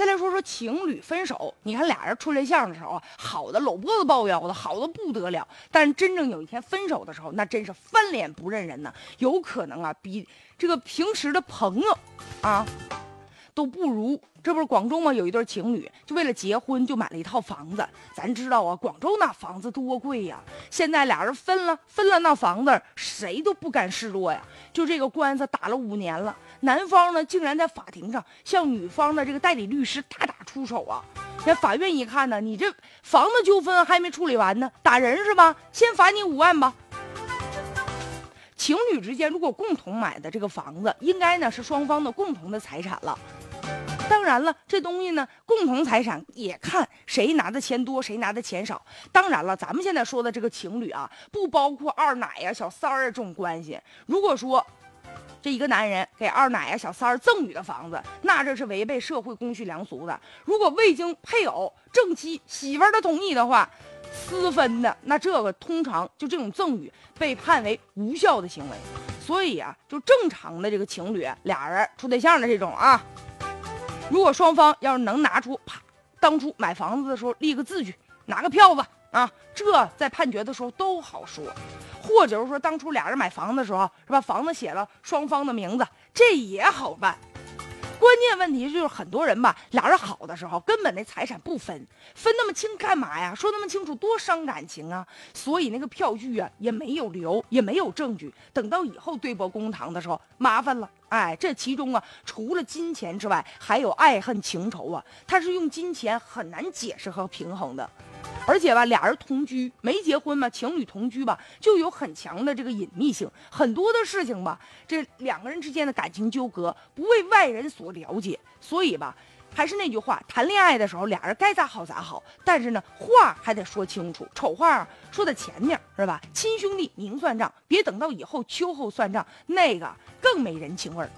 再来说说情侣分手，你看俩人处对象的时候，好的搂脖子抱腰的，好的不得了。但真正有一天分手的时候，那真是翻脸不认人呢。有可能啊，比这个平时的朋友啊。都不如，这不是广州吗？有一对情侣，就为了结婚就买了一套房子。咱知道啊，广州那房子多贵呀。现在俩人分了，分了那房子，谁都不敢示弱呀。就这个官司打了五年了，男方呢竟然在法庭上向女方的这个代理律师大打出手啊。那法院一看呢，你这房子纠纷还没处理完呢，打人是吧？先罚你五万吧。情侣之间如果共同买的这个房子，应该呢是双方的共同的财产了。当然了，这东西呢，共同财产也看谁拿的钱多，谁拿的钱少。当然了，咱们现在说的这个情侣啊，不包括二奶呀、小三儿啊这种关系。如果说这一个男人给二奶呀、小三儿赠与的房子，那这是违背社会公序良俗的。如果未经配偶、正妻、媳妇儿的同意的话，私分的，那这个通常就这种赠与被判为无效的行为，所以啊，就正常的这个情侣俩人处对象的这种啊，如果双方要是能拿出啪，当初买房子的时候立个字据，拿个票子啊，这在判决的时候都好说，或者是说当初俩人买房子的时候是吧，房子写了双方的名字，这也好办。关键问题就是很多人吧，俩人好的时候根本那财产不分，分那么清干嘛呀？说那么清楚多伤感情啊！所以那个票据啊也没有留，也没有证据。等到以后对簿公堂的时候，麻烦了。哎，这其中啊，除了金钱之外，还有爱恨情仇啊，他是用金钱很难解释和平衡的。而且吧，俩人同居没结婚嘛，情侣同居吧，就有很强的这个隐秘性，很多的事情吧，这两个人之间的感情纠葛不为外人所了解，所以吧，还是那句话，谈恋爱的时候俩人该咋好咋好，但是呢，话还得说清楚，丑话说在前面是吧？亲兄弟明算账，别等到以后秋后算账，那个更没人情味儿。